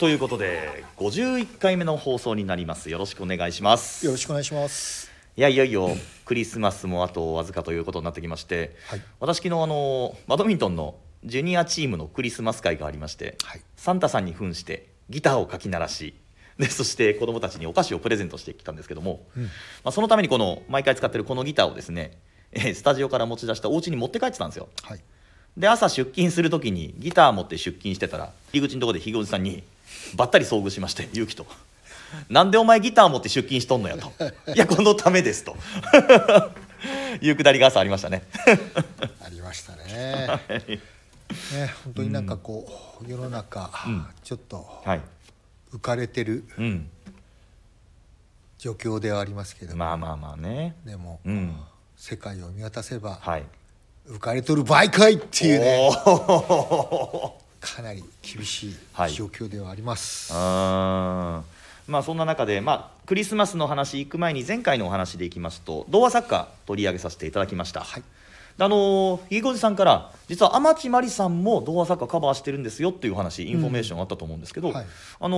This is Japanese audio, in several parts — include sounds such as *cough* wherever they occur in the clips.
ということで51回目の放送になります。よろしくお願いします。よろしくお願いします。いやいよいよクリスマスもあとわずかということになってきまして、はい。私昨日あのバドミントンのジュニアチームのクリスマス会がありまして、はい。サンタさんに扮してギターをかき鳴らしでそして子供たちにお菓子をプレゼントしてきたんですけども、うん。まあ、そのためにこの毎回使ってるこのギターをですね、えースタジオから持ち出したお家に持って帰ってたんですよ。はい。で朝出勤する時にギター持って出勤してたら入り口のところでひげおじさんにばったり遭遇しまして *laughs* 勇気と「なんでお前ギター持って出勤しとんのや」と「*laughs* いやこのためです」と。*laughs* いうくだりが朝ありましたね。ありましたね。ね本当になんかこう、世の中、ん。ちょっとはい。浮かれてるうん。状況ではありますけど。も、まあまあまあね。でも、うん。世界を見渡せば、はい。浮かれとる場合かいっていうね。おかなり厳しいはい。状況ではあります、あー。まあそんな中で、まあ、クリスマスの話行く前に前回のお話でいきますと童話作家取り上げさせていただきました、はい。であのーひげこじさんから実は天地真理さんも童話作家カバーしてるんですよっていう話インフォメーションあったと思うんですけど、はい。あの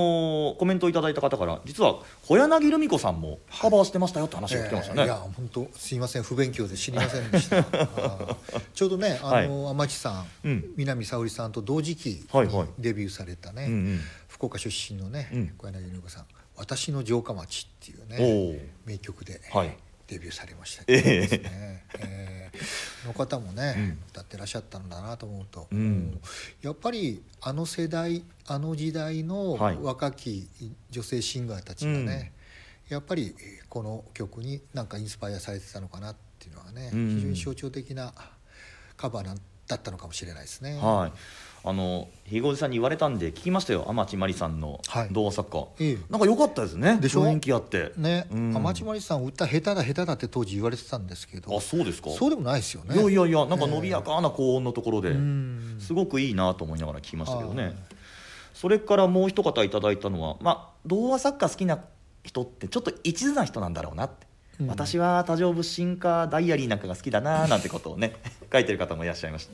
ーコメントいただいた方から実は小柳ルミ子さんもカバーしてましたよって話が来てましたね、えーいや本当すいません不勉強で知りませんでした。*laughs* ちょうどねあの、天地さん、うん。南沙織さんと同時期はいはい。にデビューされたね、うんうん。福岡出身のね、うん。小柳ルミ子さん「私の城下町」っていうおねー。名曲で、はい。デビューされました。けどええですね、えーの方もね、うん。歌ってらっしゃったんだなと思うと、うん。やっぱりあの世代あの時代のはい。若き女性シンガーたちがね、やっぱりこの曲になんかインスパイアされてたのかなっていうのはね、うん。非常に象徴的なカバーなんだったのかもしれないですね。はいあのひげおじさんに言われたんで聞きましたよ。天地真理さんのはい。童話作家、ええ。なんか良かったですね。でしょ？雰囲気あって。ね、うん。天地真理さん歌下手だ下手だって当時言われてたんですけど。あそうですか？そうでもないですよね。いやいやいやなんか伸びやかな高音のところで、うん。すごくいいなと思いながら聞きましたけどね、はいそれからもう一方いただいたのはまあ童話作家好きな人ってちょっと一途な人なんだろうなって、うん。私は多情物進化ダイアリーなんかが好きだななんてことをね *laughs* 書いてる方もいらっしゃいまし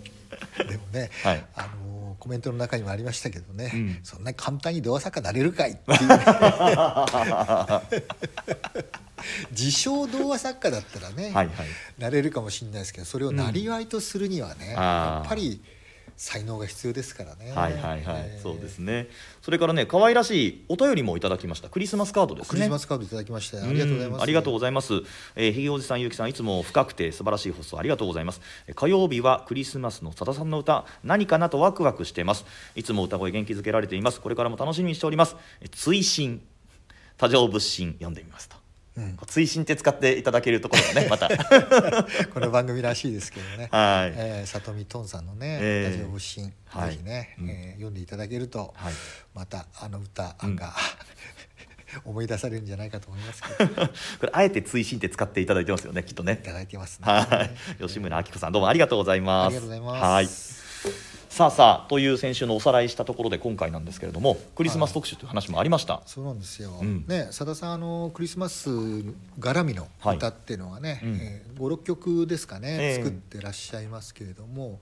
た。でもね、*laughs* はい。あのーコメントの中にもありましたけどね、うん。そんな簡単に童話作家なれるかいっていう。自称童話作家だったらね、はいはい。なれるかもしれないですけどそれをなりわいとするにはね、やっぱり才能が必要ですからね。はいはいはい、えーそうですねそれからね可愛らしいお便りもいただきましたクリスマスカードですねクリスマスカードいただきましてありがとうございます。んありがとうございます。えー、ひげおじさん、ゆうきさん、いつも深くて素晴らしい放送ありがとうございます。えー火曜日はクリスマスのさださんの歌、何かなとワクワクしています。いつも歌声元気づけられています。これからも楽しみにしております。えー追伸、多情物心読んでみますと。うん追伸って使っていただけるところがね、また。*laughs* この番組らしいですけどね。はいえー、里見トンさんのね、えーラジオ物心、はいぜひね、うんえー読んでいただけると、はいまたあの歌うんが、*laughs* 思い出されるんじゃないかと思いますけど、い *laughs* これあえて追伸って使っていただいてますよね、きっとね。ただいてますね。はい、吉村明子さん、どうもありがとうございます。ありがとうございますはい。さあさあという先週のおさらいしたところで今回なんですけれどもクリスマス特集という話もありました、そうなんですよ。うん。ね、さださんあのクリスマス絡みの歌っていうのはね、うん。えー5、6曲ですかね、ええ。作ってらっしゃいますけれども、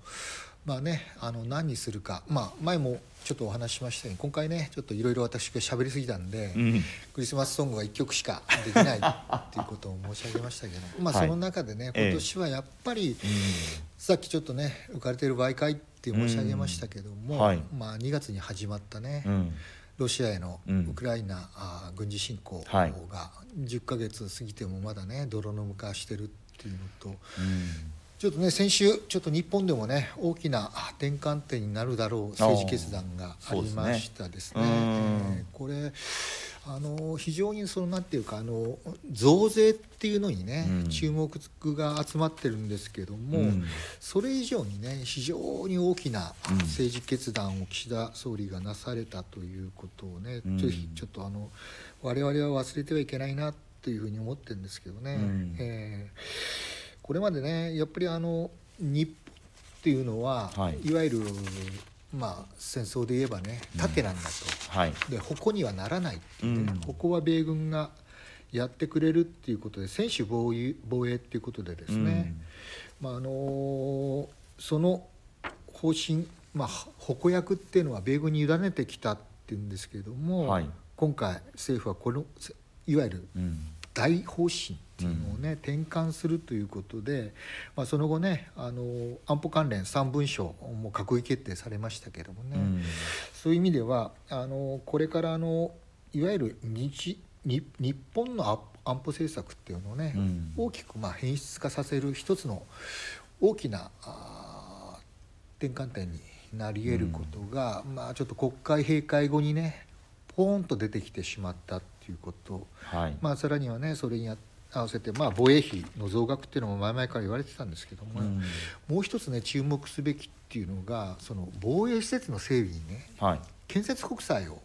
まあねあの何にするか、まあ前もちょっとお話ししましたように今回ねちょっといろいろ私が喋りすぎたんで、うん。クリスマスソングは1曲しかできないっていうことを申し上げましたけど、*laughs* まあはい。その中でねええ。今年はやっぱり、さっきちょっとね浮かれてる媒介って申し上げましたけども、うん。はい。まあ2月に始まったね、うん。ロシアへのうん。ウクライナ、あー軍事侵攻はい。が10ヶ月過ぎてもまだね泥沼化してるっていうのとうんちょっとね先週ちょっと日本でもね大きな転換点になるだろう政治決断がありましたですね。すね。うんえーこれあの非常にそのなんていうかあの増税っていうのにね、うん。注目が集まってるんですけども、うん。それ以上にね非常に大きなうん。政治決断を岸田総理がなされたということをね、うん。ぜひちょっとあの我々は忘れてはいけないなというふうに思ってるんですけどね。うん。えーこれまでねやっぱりあの日本っていうのは、はい。い、わゆるまあ戦争で言えばね盾なんだと。はい。で矛にはならないっていうね、うん。ここは米軍がやってくれるっていうことで専守防衛防衛っていうことでですね、まああのその方針、まあ、矛役っていうのは米軍に委ねてきたっていうんですけれども、はい。今回政府はこのいわゆるうん。大方針っていうのをね、転換するということで、まあ、その後ねあの安保関連3文書も閣議決定されましたけれどもね、うん。そういう意味ではあのこれからあのいわゆる日日日本の安安保政策っていうのをね、うん。大きくまあ変質化させる一つの大きな転換点になり得ることが、まあ、ちょっと国会閉会後にねポーンと出てきてしまったっていうこと、はい。まあ、さらにはねそれに合わせて、まあ、防衛費の増額っていうのも前々から言われてたんですけども、うん。もう一つね注目すべきっていうのがその防衛施設の整備にねはい。建設国債を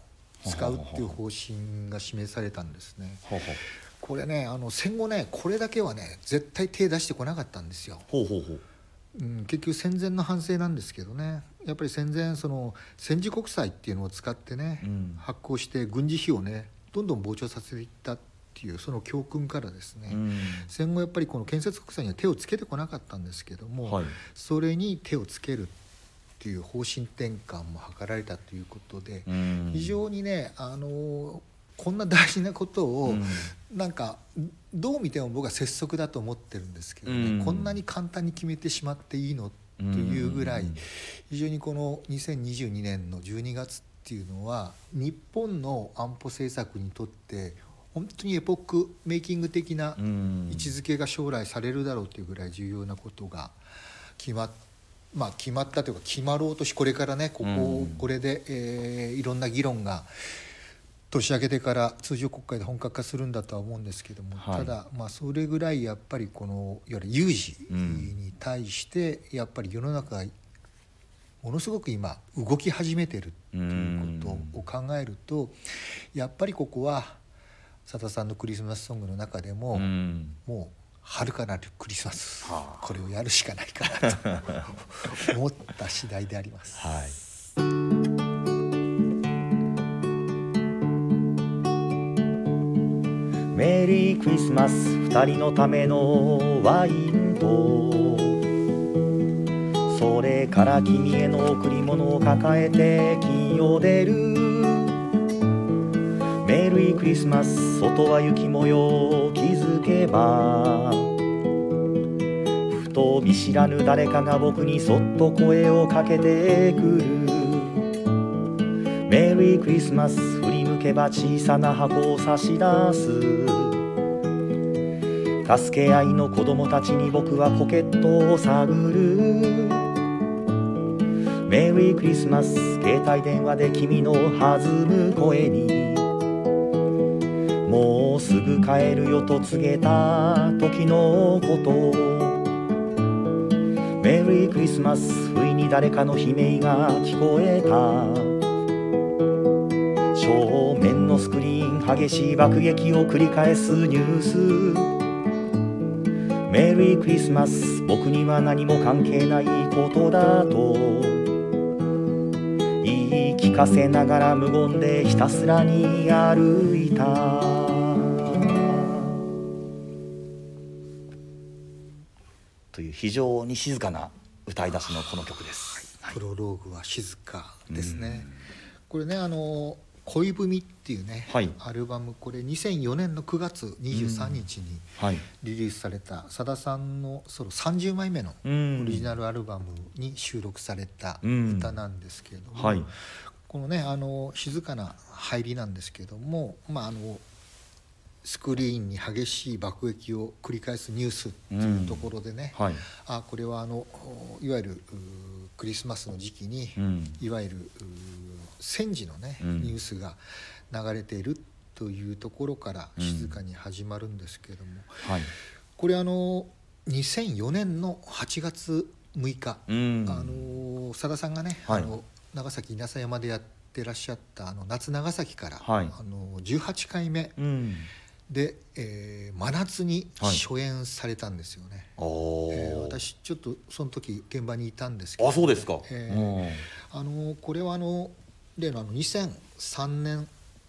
使うっていう方針が示されたんですね。ほうほう。これねあの戦後ねこれだけはね絶対手出してこなかったんですよ。ほうほうほう。うん、結局戦前の反省なんですけどね。やっぱり戦前その戦時国債っていうのを使ってね、うん。発行して軍事費をねどんどん膨張させていったっていうその教訓からですね、うん。戦後やっぱりこの建設国債には手をつけてこなかったんですけども、はい。それに手をつけるっていう方針転換も図られたということで、うん。非常にねあのこんな大事なことを、うん。なんかどう見ても僕は拙速だと思ってるんですけどね、うん。こんなに簡単に決めてしまっていいのというぐらい、うん。非常にこの2022年の12月っていうのは日本の安保政策にとって本当にエポックメイキング的なうん。位置づけが将来されるだろうというぐらい重要なことが決まっまあ、決まったというか決まろうとしこれからねここ、うん。これで、えーいろんな議論が年明けてから通常国会で本格化するんだとは思うんですけども、はい。ただ、まあ、それぐらいやっぱりこのいわゆる有事に対してやっぱり世の中がものすごく今動き始めてるっていうことを考えるとやっぱりここはさださんのクリスマスソングの中でも、うん。もう遥かなるクリスマス、はあ。これをやるしかないかなと思った次第であります。*laughs* はい。メリークリスマス二人のためのワインとそれから君への贈り物を抱えて金曜出るメリークリスマス外は雪模様。気づけばふと見知らぬ誰かが僕にそっと声をかけてくる。メリークリスマス振り向けば小さな箱を差し出す。助け合いの子供たちに僕はポケットを探る。メリークリスマス携帯電話で君の弾む声にすぐ帰るよと告げた時のこと。メリークリスマス不意に誰かの悲鳴が聞こえた。正面のスクリーン激しい爆撃を繰り返すニュース。メリークリスマス僕には何も関係ないことだと。言い聞かせながら無言でひたすらに歩いた。という非常に静かな歌い出しのこの曲です。プロローグは静かですね。これねあの恋文っていうね、はい。アルバムこれ2004年の9月23日にはい、リリースされたさださんのソロ30枚目のうん。オリジナルアルバムに収録されたうん。歌なんですけれども、はい。このねあの静かな入りなんですけどもまああのスクリーンに激しい爆撃を繰り返すニュースっていうところでね、うん。はい、あこれはあのいわゆるクリスマスの時期に、うん、いわゆる戦時のね、うん、ニュースが流れているというところから静かに始まるんですけれども、はい、これあの2004年の8月6日、あのさださんがね、はい、あの長崎稲佐山でやってらっしゃったあの夏長崎から、はい、あの18回目。で、えー、真夏に初演されたんですよね、はい、えー、私ちょっとその時現場にいたんですけど。あそうですか、えー、あのこれはあの例のあの2003年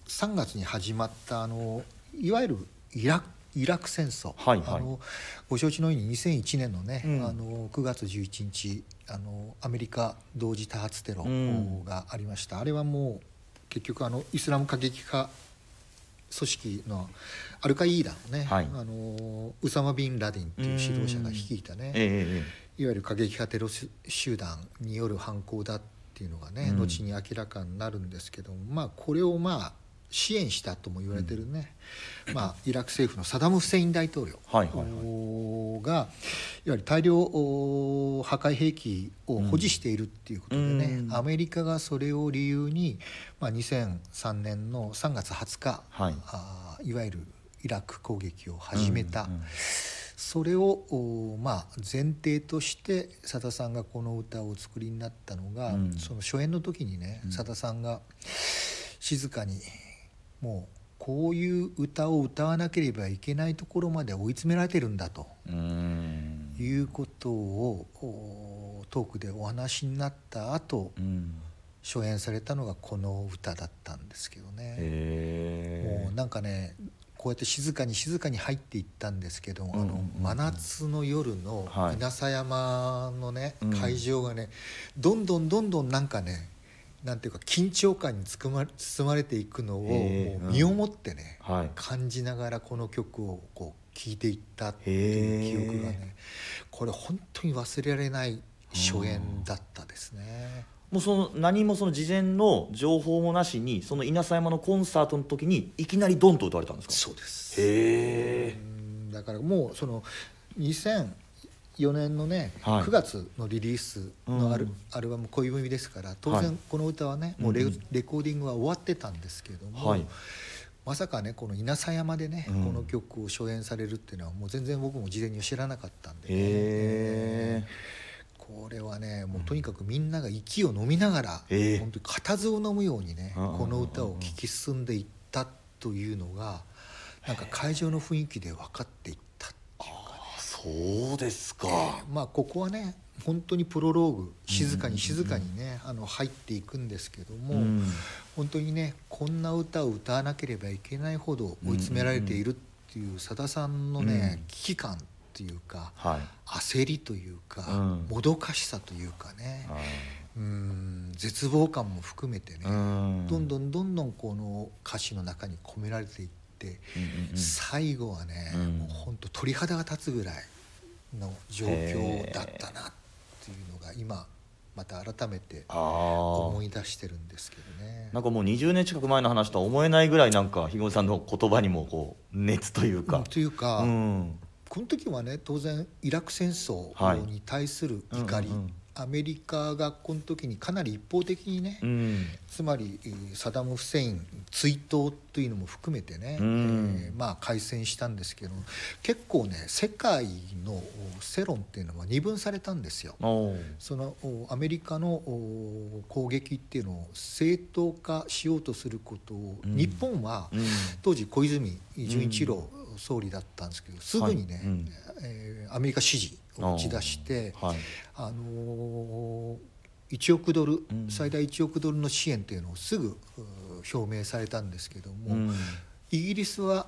3月に始まったあのいわゆるイライラク戦争、はいはい、あのご承知のように2001年のね、うん、あの9月11日あのアメリカ同時多発テロがありました、うん、あれはもう結局あのイスラム過激派組織のアルカイーダのね、はい、あのウサマ・ビン・ラディンという指導者が率いたね、えー、いわゆる過激派テロ集団による犯行だっていうのがね、うん、後に明らかになるんですけどもまあこれをまあ支援したとも言われてるね、うん、まあ、イラク政府のサダム・フセイン大統領が、はいはいはい、いわゆる大量破壊兵器を保持しているっていうことでね、うん、アメリカがそれを理由に、まあ、2003年の3月20日、はい、あいわゆるイラク攻撃を始めた。うんうんそれをまあ前提としてさださんがこの歌をお作りになったのが、うん、その初演の時にねさだ、さんが静かにもうこういう歌を歌わなければいけないところまで追い詰められてるんだということをトークでお話になった後、うん、初演されたのがこの歌だったんですけどね。もうなんかねこうやって静かに静かに入っていったんですけど、あの真夏の夜の稲佐山のね、はい、会場がねどんどんどんどんなんかねなんていうか緊張感に包ま包まれていくのをもう身をもってね、うんはい、感じながらこの曲をこう聴いていったっていう記憶がねこれ本当に忘れられない初演だったですね。もうその何もその事前の情報もなしにその稲佐山のコンサートの時にいきなりドンと歌われたんですか？そうです。へえだからもうその2000 4年のね、はい、9月のリリースのアルうん、アルバム「恋文」ですから当然この歌はね、はい、もうレ,、レコーディングは終わってたんですけども、はい、まさかねこの稲佐山でね、うん、この曲を初演されるっていうのはもう全然僕も事前には知らなかったんで、ね、えー、これはねもうとにかくみんなが息を飲みながら、うん、本当に固唾を飲むようにね、この歌を聴き進んでいったというのがなんか会場の雰囲気で分かっていった。そうですか、えー、まあここはね本当にプロローグ静かに静かにね、あの入っていくんですけども、うん、本当にねこんな歌を歌わなければいけないほど追い詰められているっていうさださんのね、うん、危機感っていうか、はい、焦りというか、うん、もどかしさというかね、うん絶望感も含めてね、どんどんどんどんこの歌詞の中に込められていって、最後はね、もう本当鳥肌が立つぐらい。の状況だったなっていうのが今また改めて思い出してるんですけどね。なんかもう20年近く前の話とは思えないぐらいなんか肥後さんの言葉にもこう熱というか。うん、というか、うん、この時はね当然イラク戦争に対する怒り、アメリカがこの時にかなり一方的にね、うん、つまりサダム・フセイン追悼というのも含めてね、うん、えー、まあ開戦したんですけど結構ね世界の世論っていうのは二分されたんですよ。そのアメリカの攻撃っていうのを正当化しようとすることを、うん、日本は当時小泉純一郎総理だったんですけどすぐにね、はいえー、アメリカ支持を打ち出して、はい、あのー、1億ドル、うん、最大1億ドルの支援というのをすぐ表明されたんですけども、うん、イギリスは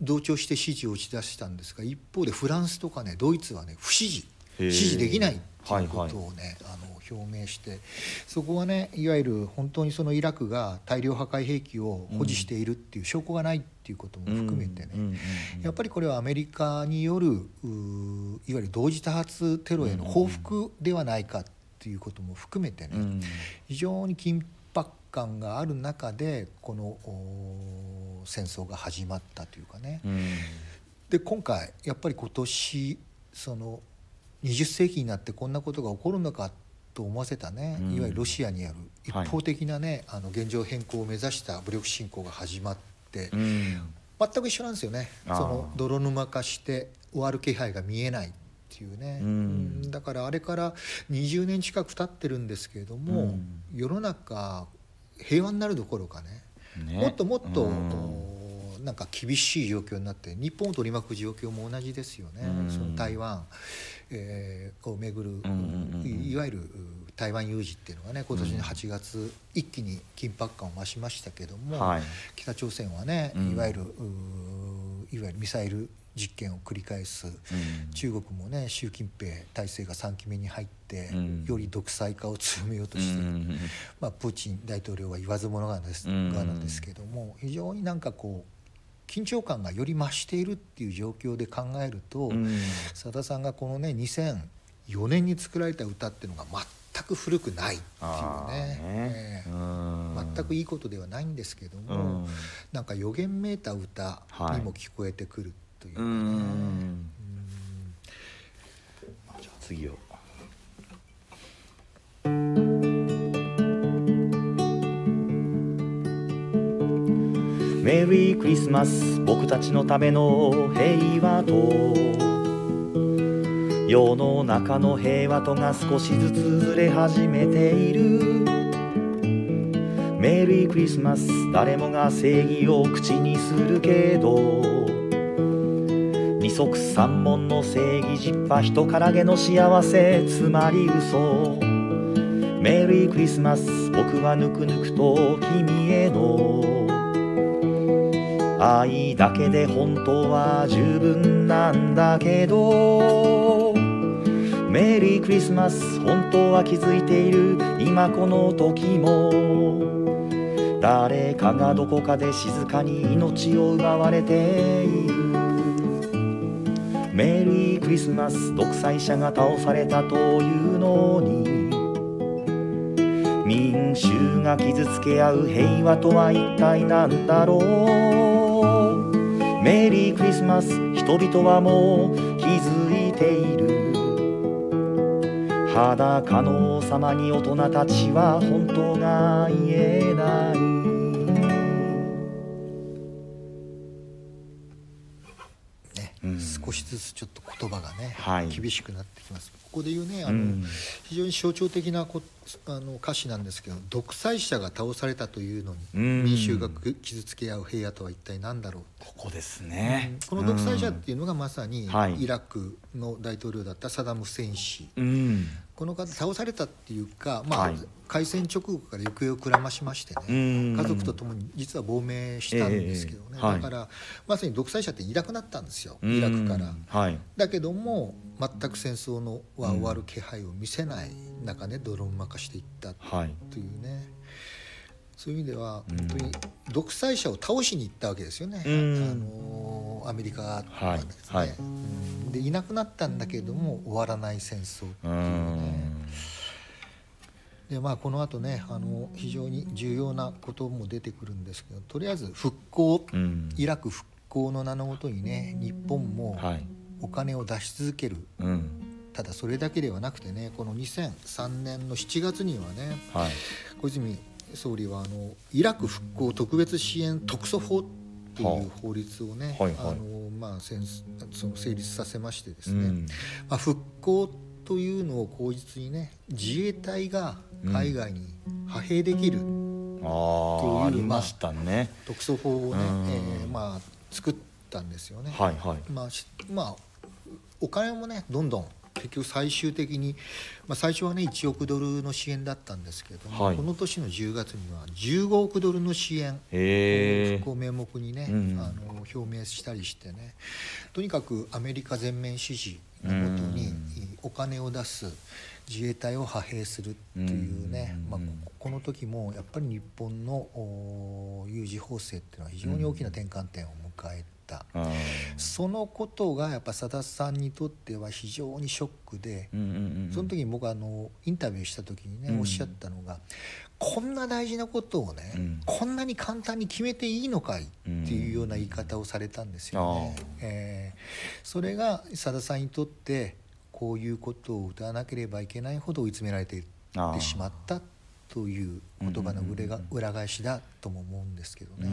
同調して支持を打ち出したんですが一方でフランスとかねドイツはね不支持。支持できないっていうことをね、はいはい、あの表明してそこはねいわゆる本当にそのイラクが大量破壊兵器を保持しているっていう証拠がないっていうことも含めてね、やっぱりこれはアメリカによるいわゆる同時多発テロへの報復ではないかっていうことも含めてね、非常に緊迫感がある中でこの戦争が始まったというかね、うん、で今回やっぱり今年その20世紀になってこんなことが起こるのかと思わせたね、うん、いわゆるロシアによる一方的なね、はい、あの現状変更を目指した武力侵攻が始まって、うん、全く一緒なんですよね。その泥沼化して終わる気配が見えないっていうね、うん、だからあれから20年近く経ってるんですけれども、世の中平和になるどころかね、ね、もっともっと、なんか厳しい状況になって日本を取り巻く状況も同じですよね、その台湾、えー、をめぐる、いわゆる台湾有事っていうのがね今年の8月、一気に緊迫感を増しましたけども、はい、北朝鮮はねいわゆる、いわゆるミサイル実験を繰り返す、うん、中国もね習近平体制が3期目に入って、うん、より独裁化を強めようとしている、うん、まあ、プーチン大統領は言わずものがです,、なんですけども非常になんかこう緊張感がより増しているっていう状況で考えるとさだ、さんがこのね2004年に作られた歌っていうのが全く古くないっていうね。ね、えー、全くいいことではないんですけども、うん、なんか予言めいた歌にも聞こえてくるというかね。うん。じゃあ次を。メリークリスマス僕たちのための平和と。世の中の平和とが少しずつずれ始めている。メリークリスマス誰もが正義を口にするけど。二足三門の正義実派人からげの幸せ。つまり嘘。メリークリスマス僕はぬくぬくと君への。愛だけで本当は十分なんだけどメリークリスマス本当は気づいている。今この時も誰かがどこかで静かに命を奪われている。メリークリスマス独裁者が倒されたというのに民衆が傷つけ合う平和とは一体何だろう。メリークリスマス人々はもう気づいている。裸の王様に大人たちは本当が言えない。しずつちょっと言葉がね、はい、厳しくなってきます。ここで言うねあの、うん、非常に象徴的なこあの歌詞なんですけど独裁者が倒されたというのに民衆が傷つけ合う平野とは一体何だろう。ここですね、この独裁者っていうのがまさにイラクの大統領だったサダム・フセイン氏、この方倒されたっていうか、まあ、はい、開戦直後から行方をくらましましてね家族と共に実は亡命したんですけどね、えーはい、だからまさに独裁者っていなくなったんですよイラクから、はい、だけども全く戦争のは終わる気配を見せない中ね泥沼化していったというね、そういう意味では本当に独裁者を倒しに行ったわけですよね、あのアメリカとかですね、はいはい、でいなくなったんだけれども終わらない戦争っていうね。でまあこのあとねあの非常に重要なことも出てくるんですけどとりあえず復興、イラク復興の名のもとにね日本もお金を出し続ける、ただそれだけではなくてねこの2003年の7月にはね、はい、小泉総理はあのイラク復興特別支援特措法という法律をね、あのまあ、その成立させましてですね、うん、まあ、復興というのを口実にね自衛隊が海外に派兵できる。という、うんまあね、特措法をね、えー、まあ、作ったんですよね。はいはい、まあまあお金もねどんどん結局最終的に、まあ、最初はね1億ドルの支援だったんですけども、はい、この年の10月には15億ドルの支援復興名目にね、うん、あの表明したりしてねとにかくアメリカ全面支持のもとにお金を出す自衛隊を派兵するっていうね、まあ、この時もやっぱり日本の有事法制っていうのは非常に大きな転換点を迎えそのことがやっぱさださんにとっては非常にショックで、その時に僕あのインタビューした時にね、うん、おっしゃったのがこんな大事なことをね、うん、こんなに簡単に決めていいのかいっていうような言い方をされたんですよね。えー、それがさださんにとってこういうことを歌わなければいけないほど追い詰められていってしまったという言葉の裏が裏返しだとも思うんですけどね。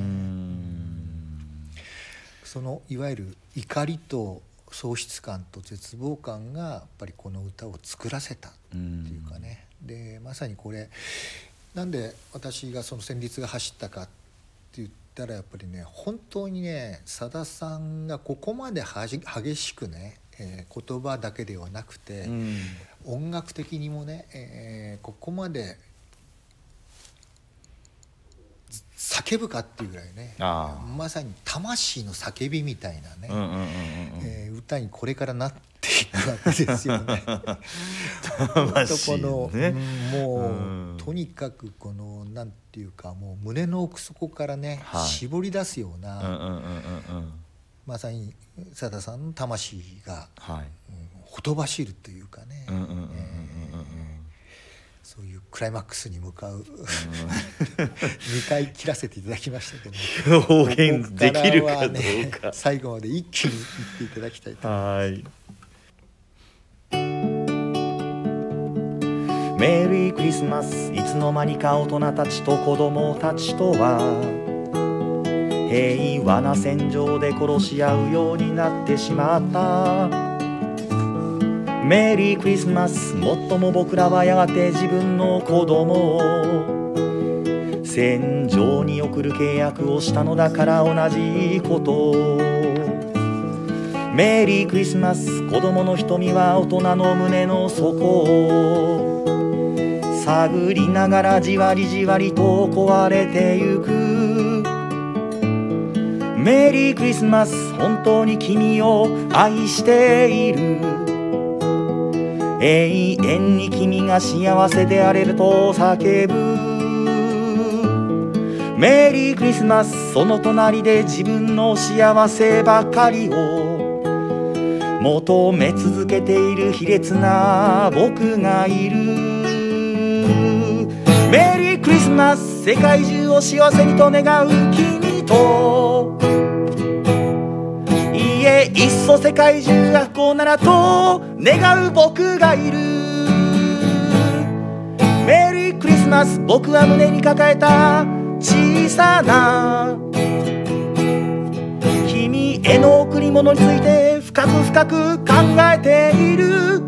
そのいわゆる怒りと喪失感と絶望感がやっぱりこの歌を作らせたっていうかね。でまさにこれなんで私がその旋律が走ったかって言ったらやっぱりね本当にねさださんがここまで激しくねえー、言葉だけではなくて、うん、音楽的にもね、えー、ここまで叫ぶかっていうぐらいねまさに魂の叫びみたいなね歌にこれからなっていくわけですよね。*laughs* 魂の、ね、もう、うん、とにかくこのなんていうかもう胸の奥底からね、はい、絞り出すようなまさにさださんの魂が、はい。うん、ほとばしるというかねそういうクライマックスに向かう。2回切らせていただきましたけど。表現できるかどうか、最後まで一気に言っていただきたいと思います。メリークリスマスいつの間にか大人たちと子供たちとは平和な戦場で殺し合うようになってしまったメリークリスマス。もっとも僕らはやがて自分の子供を戦場に送る契約をしたのだから同じこと。メリークリスマス。子供の瞳は大人の胸の底。を探りながらじわりじわりと壊れてゆく。メリークリスマス。本当に君を愛している。永遠に君が幸せであれると叫ぶ。メリークリスマスその隣で自分の幸せばかりを。求め続けている卑劣な僕がいる。メリークリスマス世界中を幸せにと願う君と。いっそ世界中が不幸ならと願う僕がいる。メリークリスマス僕は胸に抱えた小さな君への贈り物について深く深く考えている。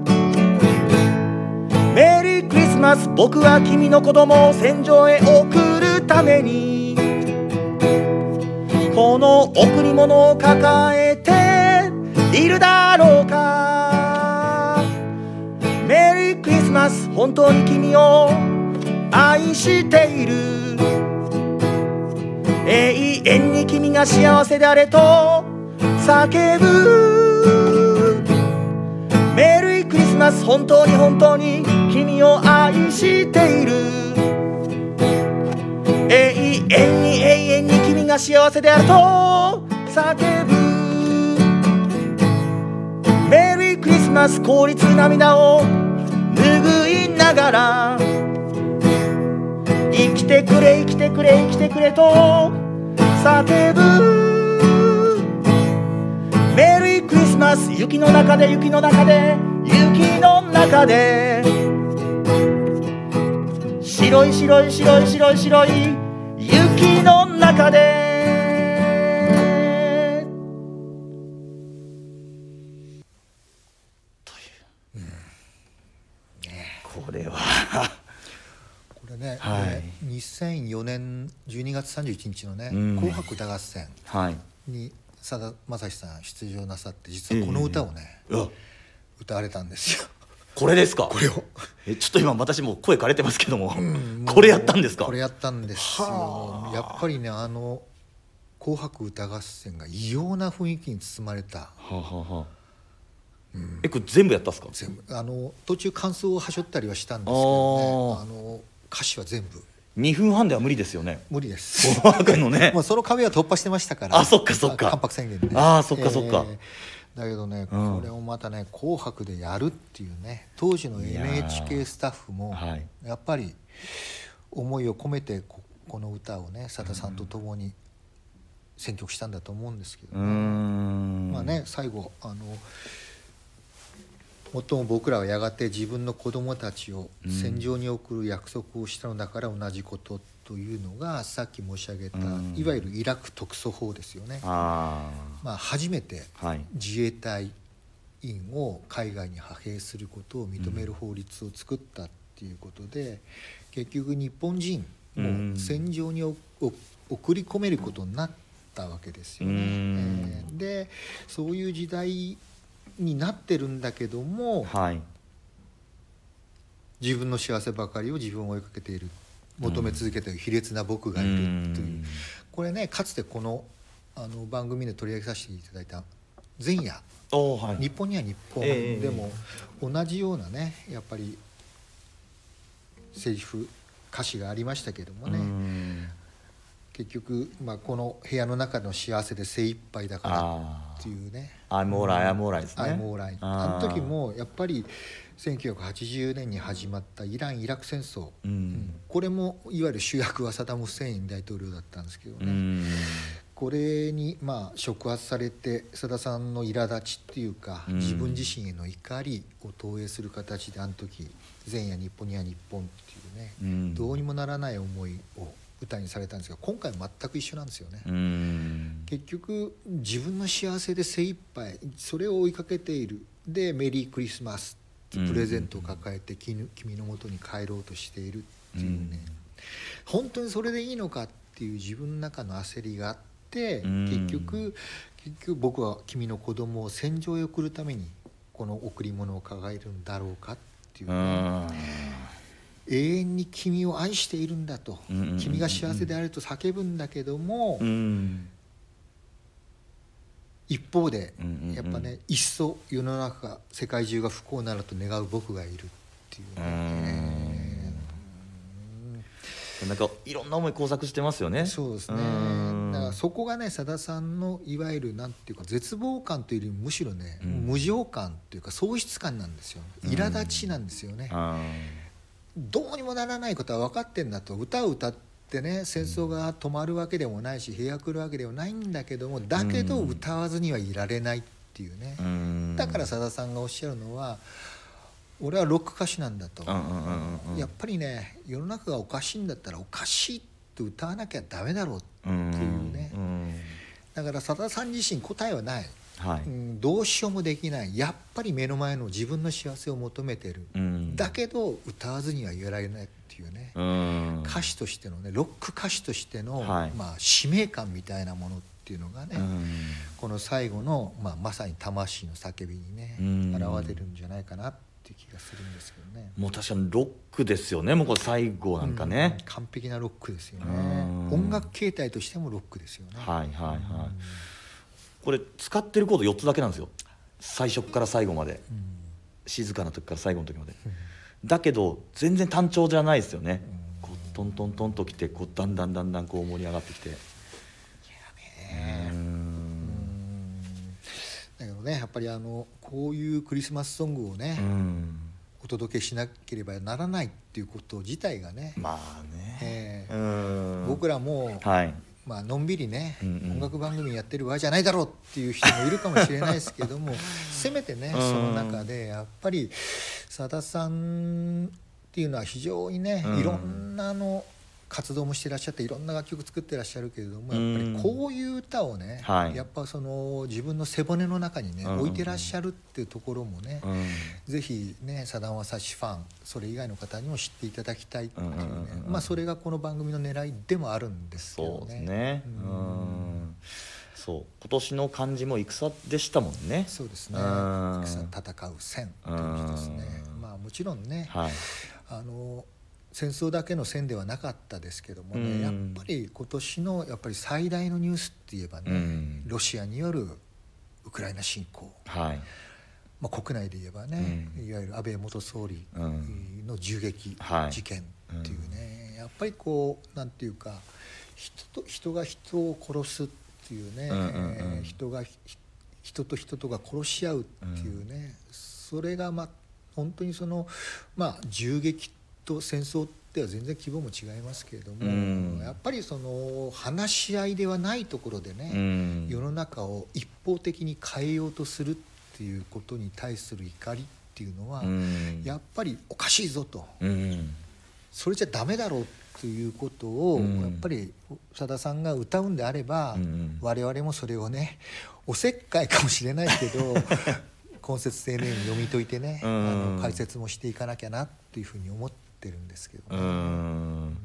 メリークリスマス僕は君の子供を戦場へ送るためにこの贈り物を抱えいるだろうか。メリークリスマス本当に君を愛している。永遠に君が幸せであれと叫ぶ。メリークリスマス本当に本当に君を愛している。永遠に永遠に君が幸せであると叫ぶ。ます。凍りつ涙を拭いながら生きてくれ生きてくれ生きてくれと叫ぶ。メリークリスマス雪の中で雪の中で雪の中で白い白い白い白い白い雪の中で2004年12月31日のね「紅白歌合戦」にさだまさしさん出場なさって実はこの歌をね、えー、歌われたんですよ。これですか？これを。えちょっと今私も声枯れてますけども、うん、これやったんですか？これやったんですよ。やっぱりねあの「紅白歌合戦」が異様な雰囲気に包まれた、はあはあ、えこれ全部やったんですか？全部。あの途中感想をはしょったりはしたんですけどね。ああの歌詞は全部2分半では無理ですよね。無理です。のね。*laughs* もうその壁は突破してましたから。あそっかそっか。関白宣言であーそっかそっか。だけどね、うん。これをまたね「紅白」でやるっていうね当時の NHK スタッフもはい。やっぱり思いを込めてここの歌をねさださんと共に選曲したんだと思うんですけどね、ん。まあね最後あの最も僕らはやがて自分の子供たちを戦場に送る約束をしたのだから同じことというのがさっき申し上げたうん。いわゆるイラク特措法ですよね。あまあ、初めて自衛隊員を海外に派兵することを認める法律を作ったっていうことで、結局日本人うん。も戦場に送り込めることになったわけですよね。うん。えーでそういう時代になってるんだけどもはい。自分の幸せばかりを自分を追いかけている。求め続けている卑劣な僕がいるという。うん。これねかつてこのあの番組で取り上げさせていただいた前夜。はい。日本には日本。ええでも同じようなねやっぱりセリフ歌詞がありましたけどもうねん結局、まあ、この部屋の中の幸せで精一杯だからあっていうね。あ I'm alright I'm alright ですね。I'm alright あの時もやっぱり1980年に始まったイラン・イラク戦争、うん。うんこれもいわゆる主役はサダム・フセイン大統領だったんですけどね、うん。これにまあ触発されてさださんの苛立ちっていうか、うん。自分自身への怒りを投影する形であの時「前夜日本には日本」っていうね、うん。どうにもならない思いを歌にされたんですが今回全く一緒なんですよね。うん。結局自分の幸せで精一杯それを追いかけている。で「メリークリスマス」ってプレゼントを抱えて君君のもとに帰ろうとしているっていうね、本当にそれでいいのかっていう自分の中の焦りがあってうん。結局結局僕は君の子供を戦場へ送るためにこの贈り物を抱えるんだろうかっていううね、ん永遠に君を愛しているんだと。うんうんうんうん君が幸せであると叫ぶんだけども、うん。一方でうんうんうん。やっぱねいっそ世の中が世界中が不幸になると願う僕がいるっていうね。なんかいろんな思い交錯してますよね。そうですね。うん。だからそこがねさださんのいわゆるなんていうか絶望感というよりむしろね、うん。無情感というか喪失感なんですよ苛立ちなんですよね、あどうにもならないことは分かってんだと歌を歌ってね戦争が止まるわけでもないし平和来るわけではないんだけどもだけどうん歌わずにはいられないっていうね、ーうん。だからさださんがおっしゃるのは俺はロック歌手なんだと、やっぱりね世の中がおかしいんだったらおかしいって歌わなきゃダメだろううんっていうね。ん。だからさださん自身答えはない、はい。うん、どうしようもできない。やっぱり目の前の自分の幸せを求めてる、うん。だけど歌わずには言えられないっていうね、うん。歌手としてのねロック歌手としての、はい。まあ、使命感みたいなものっていうのがね、うん。この最後の、まあ、まさに魂の叫びにねうん。現れるんじゃないかなっていう気がするんですけどね。もう確かにロックですよね。もうこれ最後なんかね。うん、完璧なロックですよね。うん。音楽形態としてもロックですよね。はいはいはいこれ使ってるコード4つだけなんですよ。最初から最後まで。うん静かな時から最後の時まで。だけど全然単調じゃないですよね。こうトントントンときてこうだんだんだんだんこう盛り上がってきて。だけどねやっぱりあのこういうクリスマスソングをね、うん。お届けしなければならないっていうこと自体がね、まあね。ええ。うん。僕らも、はいまあのんびりね、うんうん。音楽番組やってる場合じゃないだろうっていう人もいるかもしれないですけども *laughs* せめてねうん。その中でやっぱりさださんっていうのは非常にね、うん。いろんなあの活動もしてらっしゃっていろんな楽曲作ってらっしゃるけれどもやっぱうんりこういう歌をね、はい。やっぱその自分の背骨の中にね、うん。置いてらっしゃるっていうところもね、うん。ぜひねさだまさしファンそれ以外の方にも知っていただきたいっていうね、うんまあそれがこの番組の狙いでもあるんですけどね。そうですね。ううん。んそう。今年の漢字も戦でしたもんね。そうですね。うん。戦戦う戦という字ですね。うん。まあもちろんね、はい。あの戦争だけの戦ではなかったですけどもね、うん。やっぱり今年のやっぱり最大のニュースって言えばね、うん。ロシアによるウクライナ侵攻。はい。まあ、国内で言えばね、うん。いわゆる安倍元総理うん。の銃撃はい。事件っていうね、やっぱりこうなんていうか人と人が人を殺すっていうね、えー人がひ人と人とが殺し合うっていうね、それがまあ本当にそのまあ銃撃と戦争っては全然規模も違いますけれども、うん。やっぱりその話し合いではないところでね、うん。世の中を一方的に変えようとするっていうことに対する怒りっていうのは、うん。やっぱりおかしいぞと。うん。それじゃダメだろうということを、うん。やっぱりさださんが歌うんであれば、うん。我々もそれをねおせっかいかもしれないけど *laughs* 根節丁寧に読み解いてね、うん。あの解説もしていかなきゃなっていうふうに思ってるんですけどうね。ん。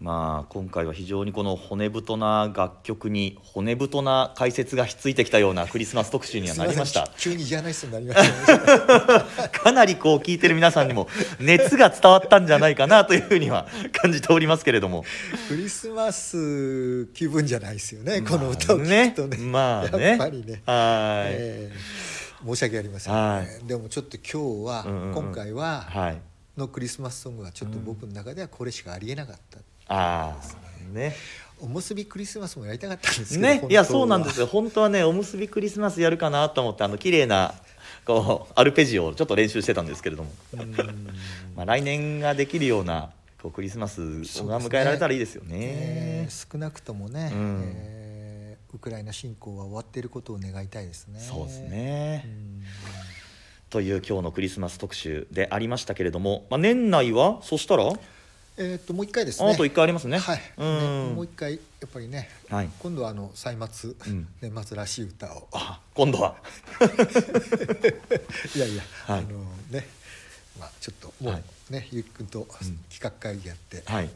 まあ今回は非常にこの骨太な楽曲に骨太な解説がひっついてきたようなクリスマス特集にはなりました。*laughs* 急にジャーナリストになりましたね。*laughs* かなりこう聞いてる皆さんにも熱が伝わったんじゃないかなというふうには感じておりますけれども。クリスマス気分じゃないですよね、この歌を聴くとね。まあね。やっぱりね。はい、えー申し訳ありません、はね、でもちょっと今日は、うんうんうん。今回は、はいのクリスマスソングはちょっと僕の中ではこれしかありえなかった、ああね。おむすびクリスマスもやりたかったんですけどねいやそうなんですよ。よ本当はねおむすびクリスマスやるかなと思ってあの綺麗なこうアルペジオをちょっと練習してたんですけれども、まあ、来年ができるようなこうクリスマスが迎えられたらいいですよね。えー少なくともね、うん。えーウクライナ侵攻は終わっていることを願いたいですね。そうですね、うんという今日のクリスマス特集でありましたけれども、まあ、年内は？そしたら？えーっともう一回ですね。あと1回ありますね。はい、うん。ねもう一回やっぱりね、はい。今度はあの歳末、うん。年末らしい歌を。あ今度は。*laughs* いやいや、はい。あのねまあちょっともうはい。ね、ゆうきくんと企画会議やって、はい、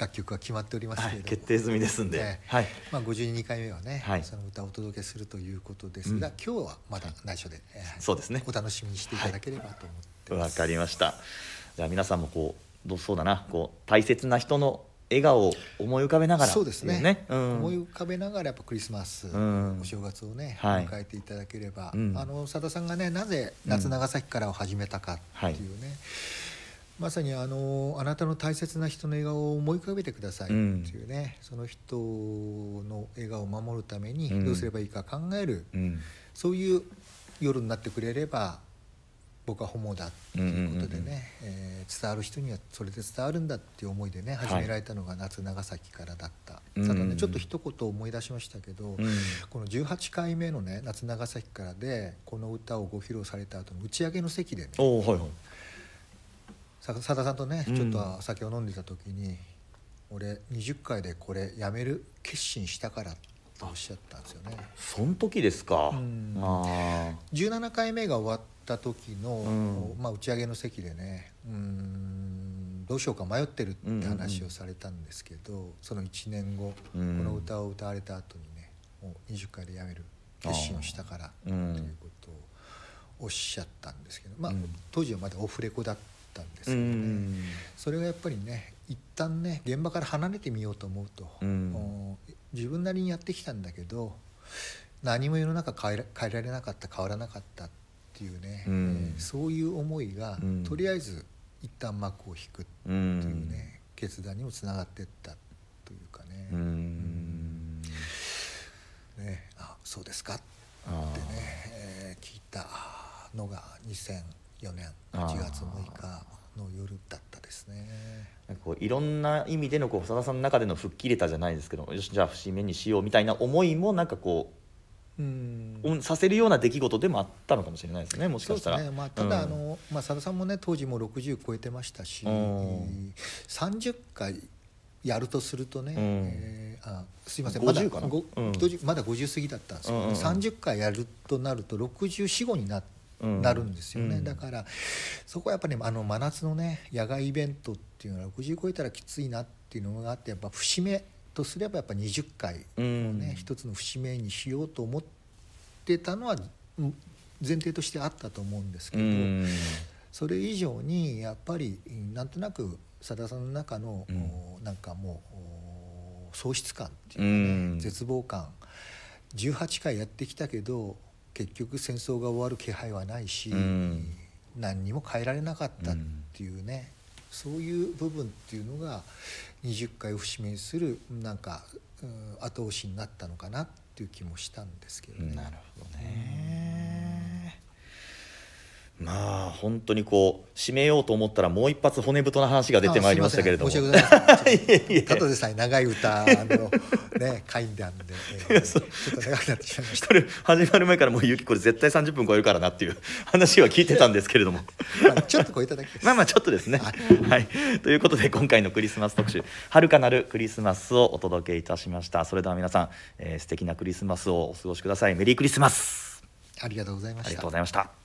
楽曲は決まっておりますはい、けれども、決定済みですんで、ねはい。まあ52回目はね、はい。その歌をお届けするということですが、うん。今日はまだ内緒で、えーそうですね。お楽しみにしていただければと思って。わかりました。じゃあ皆さんもこうどうそうだな。こう大切な人の笑顔を思い浮かべながらそうですね。うん、思い浮かべながらやっぱクリスマス、ん。お正月をね、はい。迎えていただければ、うん。あの佐田さんがねなぜ夏長崎からを始めたかっていうね、まさにあのあなたの大切な人の笑顔を思い浮かべてくださいっていうね、その人の笑顔を守るためにうん。どうすればいいか考える、うん。そういう夜になってくれれば僕はホモだっていうことでね、うんうんうんうん。えー伝わる人にはそれで伝わるんだっていう思いでねはい。始められたのが夏長崎からだった、うん。ただねちょっと一言思い出しましたけど、うん。この18回目のね夏長崎からでこの歌をご披露された後の打ち上げの席でねはいはいささださんとねうん。ちょっと酒を飲んでた時に、俺20回でこれやめる決心したからとおっしゃったんですよね。そん時ですか、うん。あ17回目が終わった時の、うん。まあ、打ち上げの席でねうーんどうしようか迷ってるって話をされたんですけど、その1年後、うん。この歌を歌われた後にねもう20回でやめる決心をしたからということをおっしゃったんですけど、まあうん。当時はまだオフレコだったんですうけどね、んそれがやっぱりね一旦ね現場から離れてみようと思うと、うん。お自分なりにやってきたんだけど何も世の中変えら変えられなかった変わらなかったっていうね、うん。えーそういう思いが、うん。とりあえず一旦幕を引くってういうん。ね、決断にもつながっていったというかね,、うん。ねあそうですかってあね、えー聞いたのが2004年8月6日の夜だったですね。なんかこういろんな意味でのこう長田さんの中での吹っ切れたじゃないですけどよしじゃあ節目にしようみたいな思いもなんかこうん。う、うん、させるような出来事でもあったのかもしれないですねもしかしたら。ね、まあ、ただ、うん。あのまあ、佐田さんもね当時も60超えてましたし、うん。えー30回やるとするとね、うん。えーあすいませんまだ50かな。ごうん。まだ50過ぎだったんですけど、うんうんうん。30回やるとなると64になうんなるんですよね、うん。だからそこはやっぱり、あの真夏のね野外イベントっていうのは60超えたらきついなっていうのがあってやっぱ節目とすればやっぱ20回をね、うん。一つの節目にしようと思ってたのはうん前提としてあったと思うんですけど、うん。それ以上にやっぱりなんとなくさださんの中の、うん。おなんかもうお喪失感っていうかね、うん。絶望感18回やってきたけど結局戦争が終わる気配はないし、うん何にも変えられなかったっていうね、そういう部分っていうのが20回を節目にするなんか、うん後押しになったのかなっていう気もしたんですけどね。なるほどね。まあ本当にこう締めようと思ったらもう一発骨太な話が出てまいりましたけれども。申し訳ございません。ただでさえ長い歌のね回なんで、*laughs* えー *laughs* ちょっと長くなってしまいました。これ始まる前からもうゆきこれ絶対30分超えるからなっていう話は聞いてたんですけれども。ま *laughs* あちょっと超えただけまあまあちょっとです。ね。はい、ということで今回のクリスマス特集「遥かなるクリスマス」をお届けいたしました。それでは皆さん、えー素敵なクリスマスをお過ごしください。メリークリスマス。ありがとうございました。ありがとうございました